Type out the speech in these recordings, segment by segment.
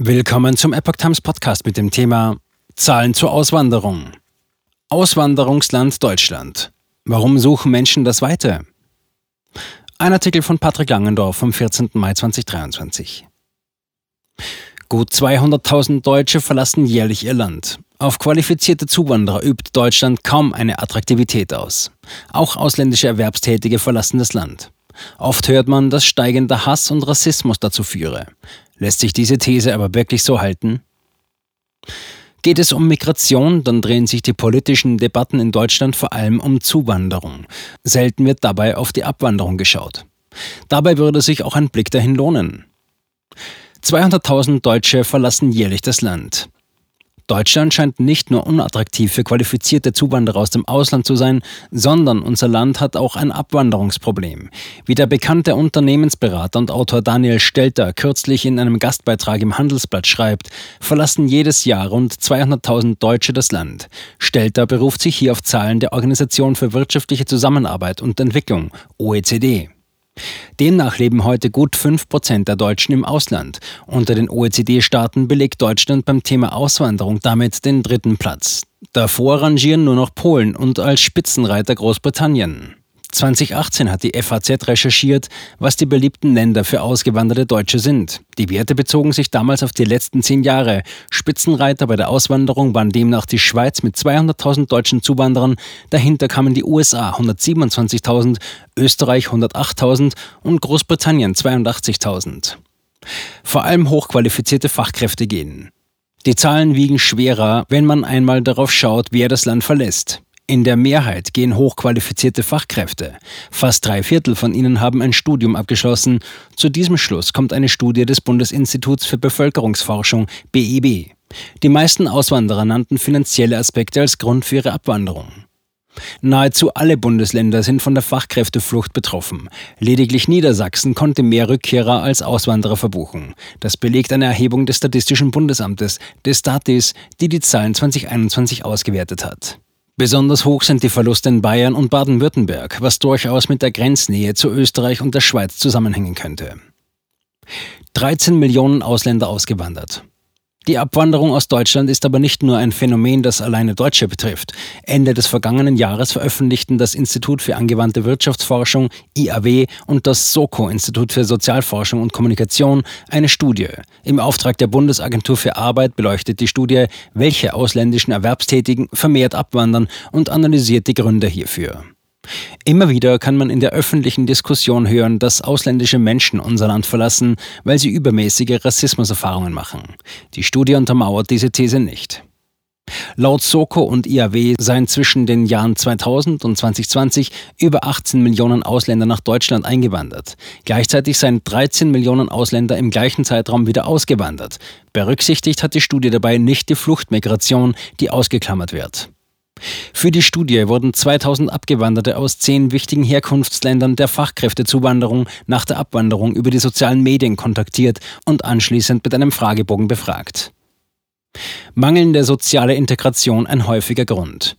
Willkommen zum Epoch Times Podcast mit dem Thema Zahlen zur Auswanderung. Auswanderungsland Deutschland. Warum suchen Menschen das Weite? Ein Artikel von Patrick Langendorf vom 14. Mai 2023. Gut 200.000 Deutsche verlassen jährlich ihr Land. Auf qualifizierte Zuwanderer übt Deutschland kaum eine Attraktivität aus. Auch ausländische Erwerbstätige verlassen das Land. Oft hört man, dass steigender Hass und Rassismus dazu führe. Lässt sich diese These aber wirklich so halten? Geht es um Migration, dann drehen sich die politischen Debatten in Deutschland vor allem um Zuwanderung. Selten wird dabei auf die Abwanderung geschaut. Dabei würde sich auch ein Blick dahin lohnen. 200.000 Deutsche verlassen jährlich das Land. Deutschland scheint nicht nur unattraktiv für qualifizierte Zuwanderer aus dem Ausland zu sein, sondern unser Land hat auch ein Abwanderungsproblem. Wie der bekannte Unternehmensberater und Autor Daniel Stelter kürzlich in einem Gastbeitrag im Handelsblatt schreibt, verlassen jedes Jahr rund 200.000 Deutsche das Land. Stelter beruft sich hier auf Zahlen der Organisation für wirtschaftliche Zusammenarbeit und Entwicklung, OECD. Demnach leben heute gut 5% der Deutschen im Ausland. Unter den OECD-Staaten belegt Deutschland beim Thema Auswanderung damit den dritten Platz. Davor rangieren nur noch Polen und als Spitzenreiter Großbritannien. 2018 hat die FAZ recherchiert, was die beliebten Länder für ausgewanderte Deutsche sind. Die Werte bezogen sich damals auf die letzten zehn Jahre. Spitzenreiter bei der Auswanderung waren demnach die Schweiz mit 200.000 deutschen Zuwanderern, dahinter kamen die USA 127.000, Österreich 108.000 und Großbritannien 82.000. Vor allem hochqualifizierte Fachkräfte gehen. Die Zahlen wiegen schwerer, wenn man einmal darauf schaut, wer das Land verlässt. In der Mehrheit gehen hochqualifizierte Fachkräfte. Fast drei Viertel von ihnen haben ein Studium abgeschlossen. Zu diesem Schluss kommt eine Studie des Bundesinstituts für Bevölkerungsforschung BIB. Die meisten Auswanderer nannten finanzielle Aspekte als Grund für ihre Abwanderung. Nahezu alle Bundesländer sind von der Fachkräfteflucht betroffen. Lediglich Niedersachsen konnte mehr Rückkehrer als Auswanderer verbuchen. Das belegt eine Erhebung des Statistischen Bundesamtes, des Statis, die die Zahlen 2021 ausgewertet hat. Besonders hoch sind die Verluste in Bayern und Baden-Württemberg, was durchaus mit der Grenznähe zu Österreich und der Schweiz zusammenhängen könnte. 13 Millionen Ausländer ausgewandert. Die Abwanderung aus Deutschland ist aber nicht nur ein Phänomen, das alleine Deutsche betrifft. Ende des vergangenen Jahres veröffentlichten das Institut für angewandte Wirtschaftsforschung IAW und das SOCO Institut für Sozialforschung und Kommunikation eine Studie. Im Auftrag der Bundesagentur für Arbeit beleuchtet die Studie, welche ausländischen Erwerbstätigen vermehrt abwandern und analysiert die Gründe hierfür. Immer wieder kann man in der öffentlichen Diskussion hören, dass ausländische Menschen unser Land verlassen, weil sie übermäßige Rassismuserfahrungen machen. Die Studie untermauert diese These nicht. Laut Soko und IAW seien zwischen den Jahren 2000 und 2020 über 18 Millionen Ausländer nach Deutschland eingewandert. Gleichzeitig seien 13 Millionen Ausländer im gleichen Zeitraum wieder ausgewandert. Berücksichtigt hat die Studie dabei nicht die Fluchtmigration, die ausgeklammert wird. Für die Studie wurden 2000 Abgewanderte aus zehn wichtigen Herkunftsländern der Fachkräftezuwanderung nach der Abwanderung über die sozialen Medien kontaktiert und anschließend mit einem Fragebogen befragt. Mangelnde soziale Integration ein häufiger Grund.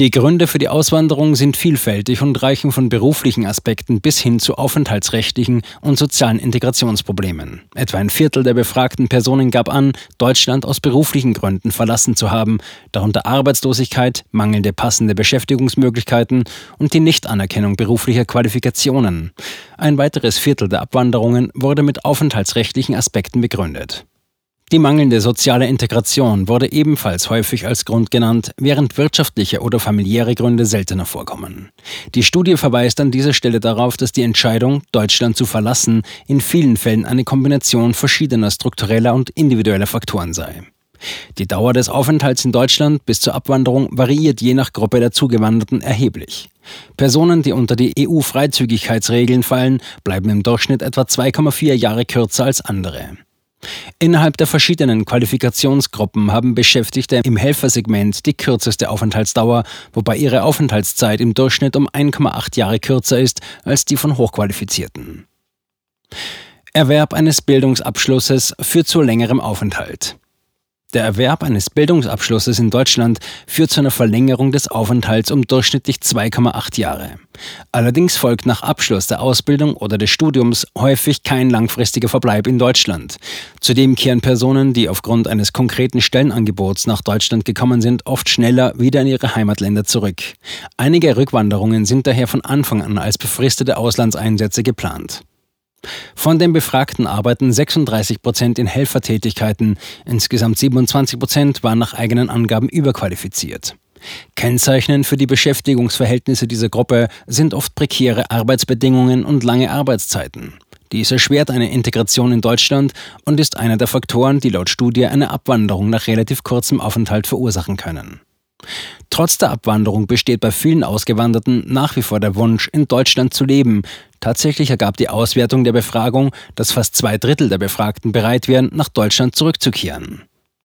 Die Gründe für die Auswanderung sind vielfältig und reichen von beruflichen Aspekten bis hin zu aufenthaltsrechtlichen und sozialen Integrationsproblemen. Etwa ein Viertel der befragten Personen gab an, Deutschland aus beruflichen Gründen verlassen zu haben, darunter Arbeitslosigkeit, mangelnde passende Beschäftigungsmöglichkeiten und die Nichtanerkennung beruflicher Qualifikationen. Ein weiteres Viertel der Abwanderungen wurde mit aufenthaltsrechtlichen Aspekten begründet. Die mangelnde soziale Integration wurde ebenfalls häufig als Grund genannt, während wirtschaftliche oder familiäre Gründe seltener vorkommen. Die Studie verweist an dieser Stelle darauf, dass die Entscheidung, Deutschland zu verlassen, in vielen Fällen eine Kombination verschiedener struktureller und individueller Faktoren sei. Die Dauer des Aufenthalts in Deutschland bis zur Abwanderung variiert je nach Gruppe der Zugewanderten erheblich. Personen, die unter die EU-Freizügigkeitsregeln fallen, bleiben im Durchschnitt etwa 2,4 Jahre kürzer als andere. Innerhalb der verschiedenen Qualifikationsgruppen haben Beschäftigte im Helfersegment die kürzeste Aufenthaltsdauer, wobei ihre Aufenthaltszeit im Durchschnitt um 1,8 Jahre kürzer ist als die von Hochqualifizierten. Erwerb eines Bildungsabschlusses führt zu längerem Aufenthalt. Der Erwerb eines Bildungsabschlusses in Deutschland führt zu einer Verlängerung des Aufenthalts um durchschnittlich 2,8 Jahre. Allerdings folgt nach Abschluss der Ausbildung oder des Studiums häufig kein langfristiger Verbleib in Deutschland. Zudem kehren Personen, die aufgrund eines konkreten Stellenangebots nach Deutschland gekommen sind, oft schneller wieder in ihre Heimatländer zurück. Einige Rückwanderungen sind daher von Anfang an als befristete Auslandseinsätze geplant. Von den Befragten arbeiten 36 Prozent in Helfertätigkeiten, insgesamt 27 Prozent waren nach eigenen Angaben überqualifiziert. Kennzeichnend für die Beschäftigungsverhältnisse dieser Gruppe sind oft prekäre Arbeitsbedingungen und lange Arbeitszeiten. Dies erschwert eine Integration in Deutschland und ist einer der Faktoren, die laut Studie eine Abwanderung nach relativ kurzem Aufenthalt verursachen können. Trotz der Abwanderung besteht bei vielen Ausgewanderten nach wie vor der Wunsch, in Deutschland zu leben. Tatsächlich ergab die Auswertung der Befragung, dass fast zwei Drittel der Befragten bereit wären, nach Deutschland zurückzukehren.